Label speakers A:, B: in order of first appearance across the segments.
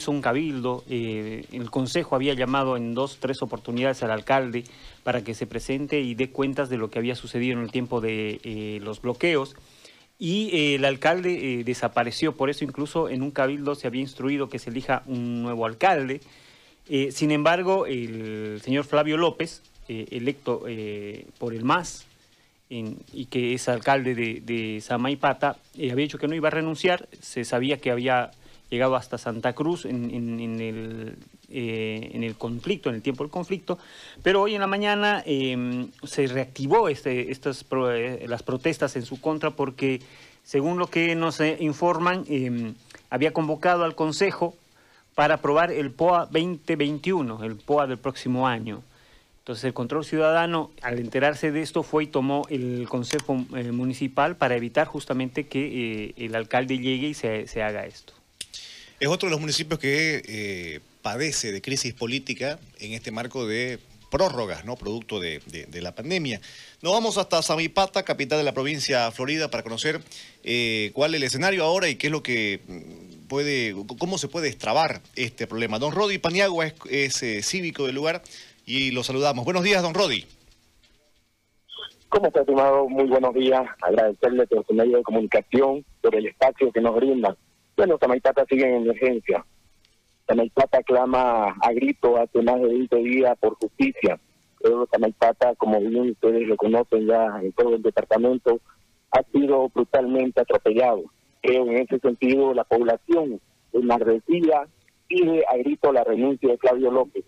A: hizo un cabildo, eh, el Consejo había llamado en dos, tres oportunidades al alcalde para que se presente y dé cuentas de lo que había sucedido en el tiempo de eh, los bloqueos. Y eh, el alcalde desapareció, por eso incluso en un cabildo se había instruido que se elija un nuevo alcalde. sin embargo, el señor Flavio López, electo por el MAS, y que es alcalde de, de Samaipata, había dicho que no iba a renunciar, se sabía que había llegado hasta Santa Cruz en, en, el, eh, en el conflicto, en el tiempo del conflicto, pero hoy en la mañana em, se reactivó este, estas, eh, las protestas en su contra porque, según lo que nos informan, em, había convocado al Consejo para aprobar el POA 2021, el POA del próximo año. Entonces el control ciudadano, al enterarse de esto, fue y tomó el Consejo eh, Municipal para evitar justamente que el alcalde llegue y se haga esto.
B: Es otro de los municipios que eh, padece de crisis política en este marco de prórrogas, ¿no? Producto de, la pandemia. Nos vamos hasta Samipata, capital de la provincia Florida, para conocer eh, cuál es el escenario ahora y qué es lo que mm, puede, cómo se puede extrabar este problema. Don Rodi Paniagua es, eh, cívico del lugar y lo saludamos. Buenos días, don Rodi.
C: ¿Cómo está, estimado? Muy buenos días. Agradecerle por su medio de comunicación, por el espacio que nos brinda bueno, Tamaipata sigue en emergencia. Tamaipata clama a grito hace más de 20 días por justicia. Pero Tamaipata, como bien ustedes lo conocen ya en todo el departamento, ha sido brutalmente atropellado. Creo en ese sentido la población enardecida pide a grito la renuncia de Claudio López.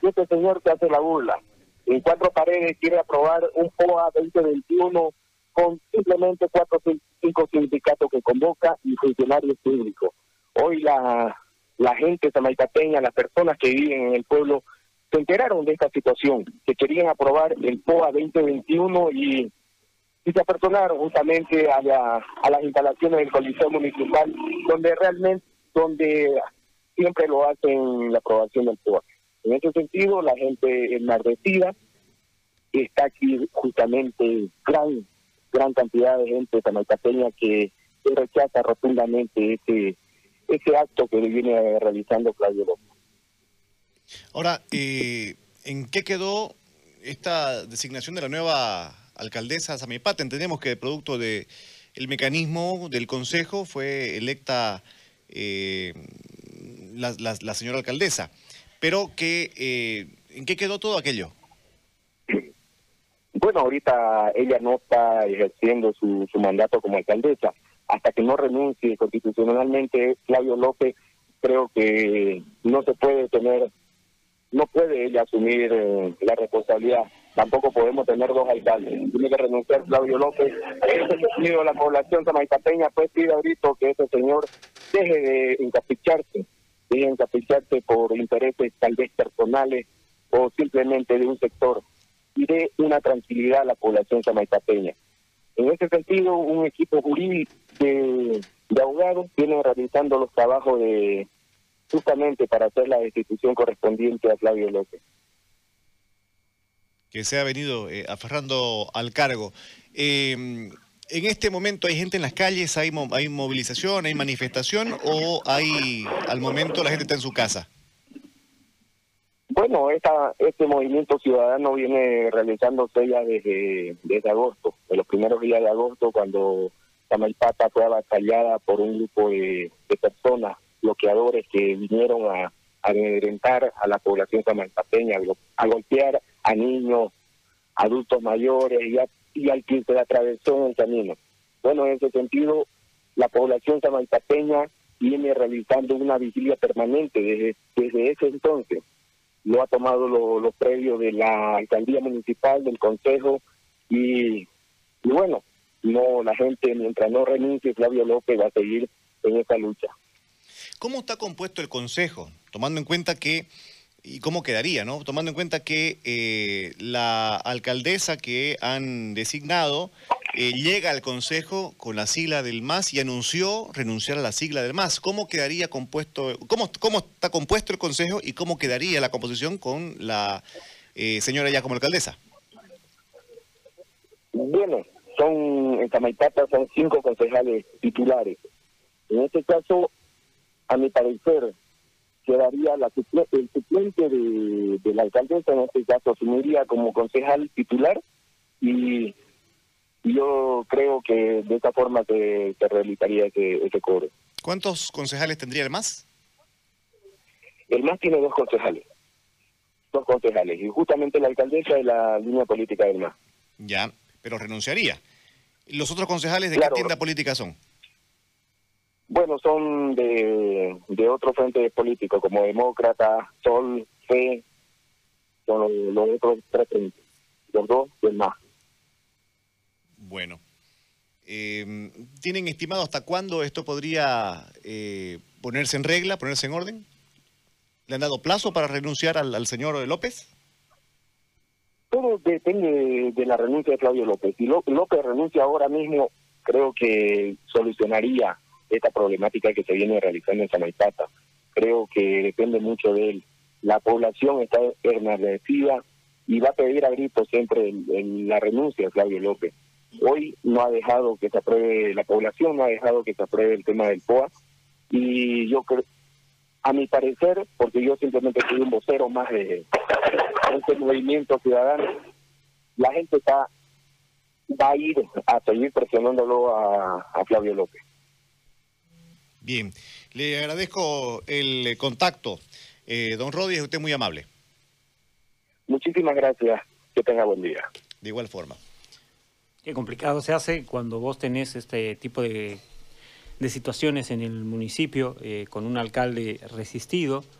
C: Y este señor que hace la burla, en cuatro paredes quiere aprobar un POA 2021 con simplemente cuatro cinco sindicatos que convoca y funcionarios públicos. Hoy la, la gente samaicateña, las personas que viven en el pueblo, se enteraron de esta situación, que querían aprobar el POA 2021 y, y se apersonaron justamente a, la, a las instalaciones del Coliseo Municipal, donde realmente, donde siempre lo hacen la aprobación del POA. En ese sentido, la gente enardecida está aquí justamente gran gran cantidad de gente tamaulipaseña que, rechaza rotundamente ese, ese acto que viene realizando Claudio López.
B: Ahora, eh, ¿en qué quedó esta designación de la nueva alcaldesa Samipata? Entendemos que producto de el mecanismo del Consejo fue electa eh, la, la, señora alcaldesa, pero que, eh, ¿en qué quedó todo aquello?
C: Bueno, ahorita ella no está ejerciendo su, su mandato como alcaldesa. Hasta que no renuncie constitucionalmente Flavio López, creo que no se puede tener, no puede ella asumir eh, la responsabilidad. Tampoco podemos tener dos alcaldes. Tiene que renunciar Flavio López. Ese la población samaicateña pues pide ahorita que ese señor deje de encapricharse, deje de encapricharse por intereses tal vez personales o simplemente de un sector y dé una tranquilidad a la población samaipateña. En ese sentido, un equipo jurídico de, abogados viene realizando los trabajos de justamente para hacer la destitución correspondiente a Flavio López.
B: Que se ha venido eh, aferrando al cargo. Eh, en este momento hay gente en las calles, hay, hay movilización, hay manifestación o hay al momento la gente está en su casa.
C: Bueno, esta, este movimiento ciudadano viene realizándose ya desde, desde agosto, de los primeros días de agosto, cuando Tamaipata fue avasallada por un grupo de, personas, bloqueadores que vinieron a, a amedrentar a la población tamaipateña, a golpear a niños, adultos mayores y, y al que se atravesó en el camino. Bueno, en ese sentido, la población tamaipateña viene realizando una vigilia permanente desde, desde ese entonces lo ha tomado los previos de la alcaldía municipal, del consejo, y, bueno, no la gente mientras no renuncie Flavio López va a seguir en esta lucha.
B: ¿Cómo está compuesto el consejo? Tomando en cuenta que, y cómo quedaría, ¿no? Tomando en cuenta que eh, la alcaldesa que han designado llega al Consejo con la sigla del MAS y anunció renunciar a la sigla del MAS. ¿Cómo quedaría compuesto, cómo, cómo está compuesto el Consejo y cómo quedaría la composición con la eh, señora ya como alcaldesa?
C: Bueno, son, en Tamaipata son cinco concejales titulares. En este caso, a mi parecer, quedaría la, el suplente de, de, la alcaldesa, en este caso asumiría como concejal titular y, yo creo que de esta forma se, realizaría ese, ese cobro.
B: ¿Cuántos concejales tendría el MAS?
C: El MAS tiene dos concejales, dos concejales, y justamente la alcaldesa es la línea política del MAS.
B: Ya, pero renunciaría. ¿Los otros concejales de qué tienda política son?
C: Bueno, son de, de otro frente político, como Demócrata, Sol, Fe, son los, otros tres frentes, los dos y el más.
B: Bueno. Eh, ¿Tienen estimado hasta cuándo esto podría eh, ponerse en regla, ponerse en orden? ¿Le han dado plazo para renunciar al, señor López?
C: Todo depende de la renuncia de Claudio López. Si López renuncia ahora mismo, creo que solucionaría esta problemática que se viene realizando en Samaipata. Creo que depende mucho de él. La población está enardecida y va a pedir a grito siempre la renuncia de Claudio López. Hoy no ha dejado que se apruebe, la población no ha dejado que se apruebe el tema del POA y yo creo, a mi parecer, porque yo simplemente soy un vocero más de este movimiento ciudadano, la gente está va a ir a seguir presionándolo a, a Flavio López.
B: Bien, le agradezco el contacto. Eh, don Rodi, es usted muy amable.
C: Muchísimas gracias. Que tenga buen día.
B: De igual forma.
A: Qué complicado se hace cuando vos tenés este tipo de, situaciones en el municipio eh, con un alcalde resistido